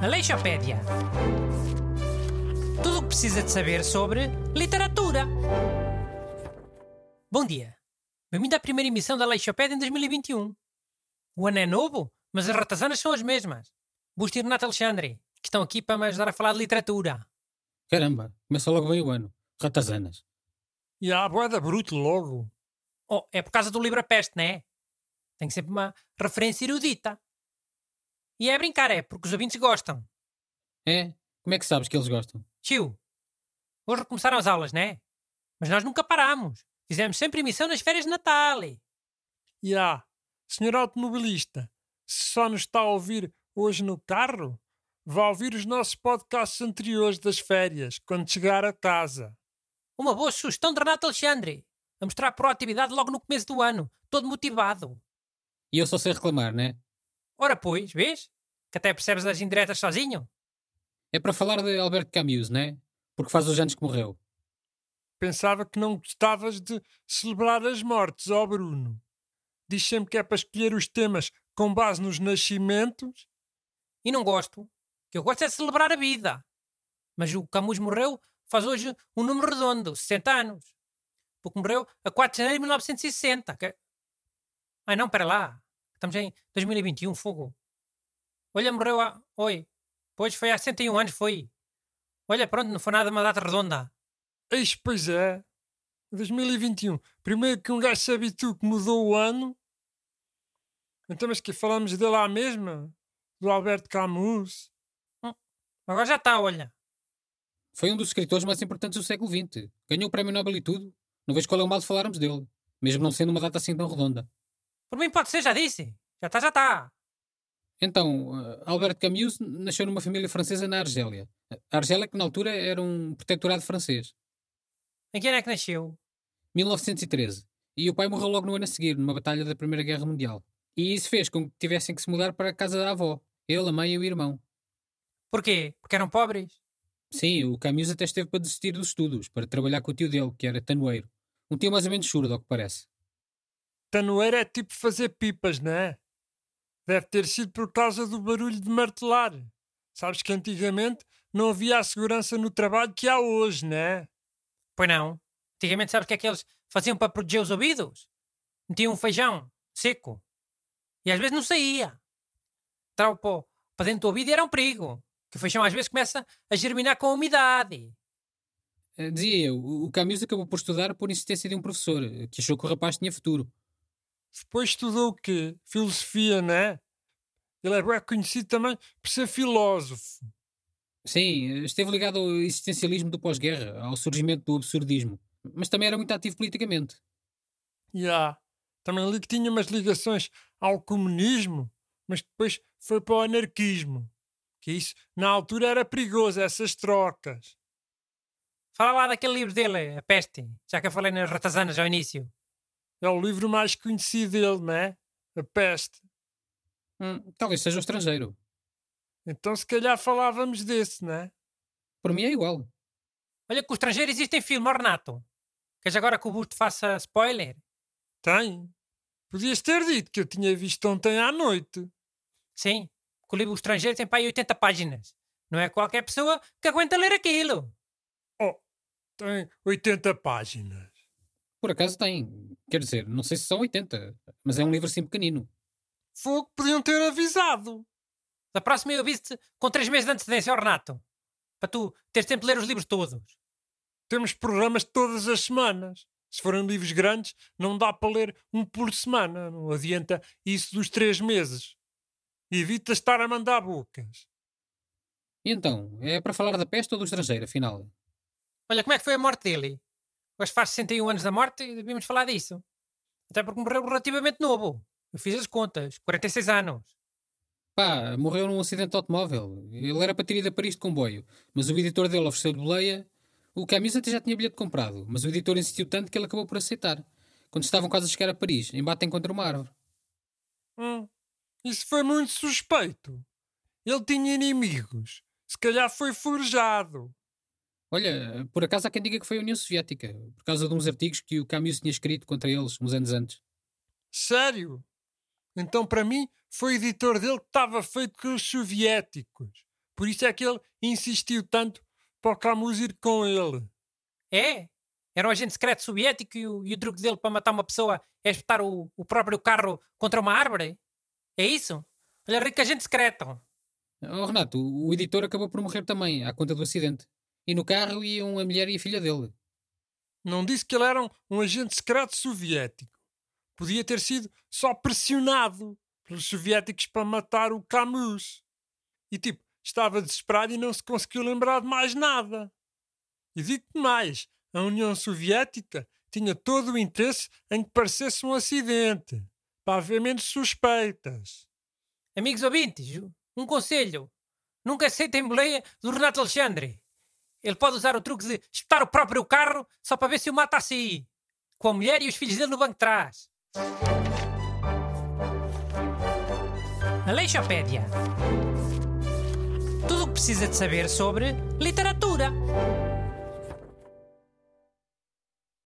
Aleixopédia. Tudo o que precisa de saber sobre literatura. Bom dia. Bem-vindo à primeira emissão da Aleixopédia em 2021. O ano é novo, mas as ratazanas são as mesmas. Busto e Renato Alexandre, que estão aqui para me ajudar a falar de literatura. Caramba, começa logo bem o ano. Ratazanas. E a boeda bruto logo. Oh, é por causa do livro A Peste, não é? Tem sempre uma referência erudita. E é a brincar, é, porque os ouvintes gostam. É? Como é que sabes que eles gostam? Tio, hoje recomeçaram as aulas, não é? Mas nós nunca paramos. Fizemos sempre emissão nas férias de Natal. E ah, senhor automobilista, se só nos está a ouvir hoje no carro, vá ouvir os nossos podcasts anteriores das férias, quando chegar a casa. Uma boa sugestão de Renato Alexandre. A mostrar proatividade logo no começo do ano. Todo motivado. E eu só sei reclamar, né? Ora pois, vês? Que até percebes as indiretas sozinho. É para falar de Alberto Camus, né? Porque faz os anos que morreu. Pensava que não gostavas de celebrar as mortes, ó Bruno. Diz sempre que é para escolher os temas com base nos nascimentos. E não gosto. O que eu gosto é celebrar a vida. Mas o Camus morreu faz hoje um número redondo, 60 anos. Porque morreu a 4 de janeiro de 1960. Que... Ai não, para lá. Estamos em 2021, fogo. Olha, morreu há... Oi. Pois foi há 61 anos, foi. Olha, pronto, não foi nada uma data redonda. Eis, pois é. 2021. Primeiro que um gajo se habitua que mudou o ano. Então, mas que falamos dele à mesma? Do Alberto Camus? Hum, agora já está, olha. Foi um dos escritores mais importantes do século XX. Ganhou o prémio Nobel e tudo. Não vejo qual é o mal de falarmos dele. Mesmo não sendo uma data assim tão redonda. Por mim pode ser, já disse. Já está, já está. Então, uh, Albert Camus nasceu numa família francesa na Argélia. A Argélia que na altura era um protetorado francês. Em que ano é que nasceu? 1913. E o pai morreu logo no ano a seguir, numa batalha da Primeira Guerra Mundial. E isso fez com que tivessem que se mudar para a casa da avó. Ele, a mãe e o irmão. Porquê? Porque eram pobres? Sim, o Camus até esteve para desistir dos estudos, para trabalhar com o tio dele, que era tanoeiro. Um tio mais ou menos surdo, ao que parece. Tanoeiro é tipo fazer pipas, não é? Deve ter sido por causa do barulho de martelar. Sabes que antigamente não havia a segurança no trabalho que há hoje, não é? Pois não. Antigamente sabes o que é que eles faziam para proteger os ouvidos? Metiam um feijão seco. E às vezes não saía. Entrava para dentro do ouvido e era um perigo. Que o feijão às vezes começa a germinar com a umidade. Uh, dizia eu, o Camus acabou por estudar por insistência de um professor, que achou que o rapaz tinha futuro. Depois estudou o quê? Filosofia, não é? Ele é bem conhecido também por ser filósofo. Sim, esteve ligado ao existencialismo do pós-guerra, ao surgimento do absurdismo. Mas também era muito ativo politicamente. Já. Yeah. Também li que tinha umas ligações ao comunismo, mas depois foi para o anarquismo. Que isso, na altura, era perigoso, essas trocas. Fala lá daquele livro dele, A Peste, já que eu falei nas ratazanas ao início. É o livro mais conhecido dele, não é? A Peste. Hum, talvez seja o estrangeiro. Então, se calhar falávamos desse, não é? Por mim é igual. Olha que o estrangeiro existe em filme, Renato. Queres agora que o Busto faça spoiler? Tem. Podias ter dito que eu tinha visto ontem à noite. Sim, que o livro estrangeiro tem para aí 80 páginas. Não é qualquer pessoa que aguenta ler aquilo. Oh, tem 80 páginas. Por acaso tem. Quer dizer, não sei se são 80, mas é um livro assim pequenino. Fogo, podiam ter avisado. Da próxima eu aviso-te com 3 meses de antecedência, Renato. Para tu teres tempo de ler os livros todos. Temos programas todas as semanas. Se forem livros grandes, não dá para ler um por semana. Não adianta isso dos três meses. Evita estar a mandar bocas. E então, é para falar da peste ou do estrangeiro, afinal? Olha, como é que foi a morte dele? Hoje faz 61 anos da morte e devíamos falar disso. Até porque morreu relativamente novo. Eu fiz as contas. 46 anos. Pá, morreu num acidente de automóvel. Ele era para ter ido a Paris de comboio, mas o editor dele ofereceu-lhe boleia. O Camus até já tinha bilhete comprado, mas o editor insistiu tanto que ele acabou por aceitar. Quando estavam quase a chegar a Paris, embatem contra uma árvore. Hum, isso foi muito suspeito. Ele tinha inimigos. Se calhar foi forjado. Olha, por acaso há quem diga que foi a União Soviética, por causa de uns artigos que o Camus tinha escrito contra eles uns anos antes. Sério? Então, para mim, foi o editor dele que estava feito com os soviéticos. Por isso é que ele insistiu tanto para o Camus ir com ele. É? Era um agente secreto soviético e o, e o truque dele para matar uma pessoa é espetar o, o próprio carro contra uma árvore? É isso? É rico agente secreto. Oh, Renato, o editor acabou por morrer também, à conta do acidente. E no carro iam a mulher e a filha dele. Não disse que ele era um, um agente secreto soviético. Podia ter sido só pressionado pelos soviéticos para matar o Camus. E tipo, estava desesperado e não se conseguiu lembrar de mais nada. E digo-te mais, a União Soviética tinha todo o interesse em que parecesse um acidente, para haver menos suspeitas. Amigos ouvintes, um conselho. Nunca aceitem boleia do Renato Alexandre. Ele pode usar o truque de espetar o próprio carro só para ver se o mata assim. Com a mulher e os filhos dele no banco de trás. Aleixopédia. Tudo o que precisa de saber sobre literatura.